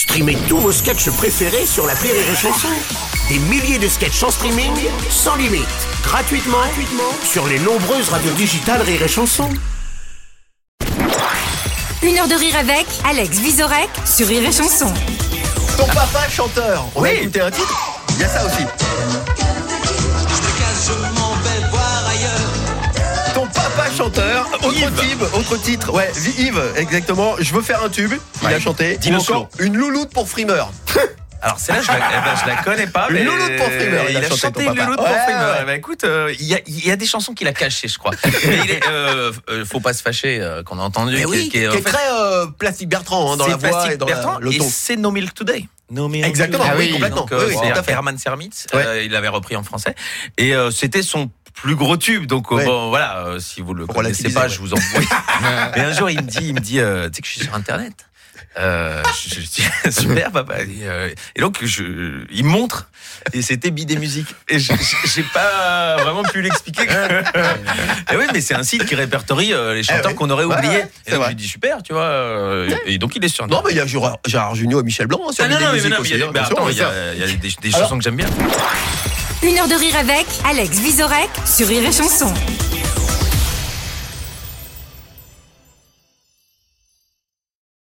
Streamez tous vos sketchs préférés sur la Rire et Chanson. Des milliers de sketchs en streaming, sans limite, gratuitement, gratuitement sur les nombreuses radios digitales Rire et Chanson. Une heure de rire avec Alex Visorek sur Rire et Chanson. Ton papa chanteur. On Oui. écouter un titre? Il y a ça aussi. Chanteur, autre Yves. tube, autre titre, ouais, Yves, exactement. Je veux faire un tube, il a chanté. Encore une louloute pour frimeur. Alors celle-là, je, la- eh ben, je la connais pas. Une mais louloute pour Frimeur, il Il a chanté, chanté louloute pour Ouais, Frimeur. ouais. Eh ben, écoute, euh, il y, a, il y a des chansons qu'il a cachées, je crois. Mais il est, euh, euh, faut pas se fâcher, euh, qu'on a entendu. Mais qui- oui, qui est, en qui est fait, très euh, Plastique Bertrand hein, dans c'est la voix Plastic et dans la- Bertrand, le et ton. c'est No Milk Today. No Milk Exactement, Today. oui, complètement. Donc, euh, Oui, oui, c'est tout à fait. Herman Sermitz, Ouais. euh, il l'avait repris en français. Et euh, c'était son plus gros tube. Donc euh, Ouais. bon, voilà, euh, si vous le connaissez pas, ouais. je vous envoie. Mais un jour, il me dit, il me dit, euh, tu sais que je suis sur Internet. Euh, je, je dis super papa et, euh, et donc je, il me montre et c'était Bidé Musique et j'ai pas vraiment pu l'expliquer et oui mais c'est un site qui répertorie euh, les chanteurs Eh qu'on aurait oubliés ouais, et donc je lui dis super tu vois et donc il est sur Non, mais il y a Gérard, Jugnot et Michel Blanc hein, sur Ah, non, non, mais, non, mais il y a, attention, attends, il y a, il y a des, chansons que j'aime bien Une heure de rire avec Alex Visorek sur Rire et Chanson.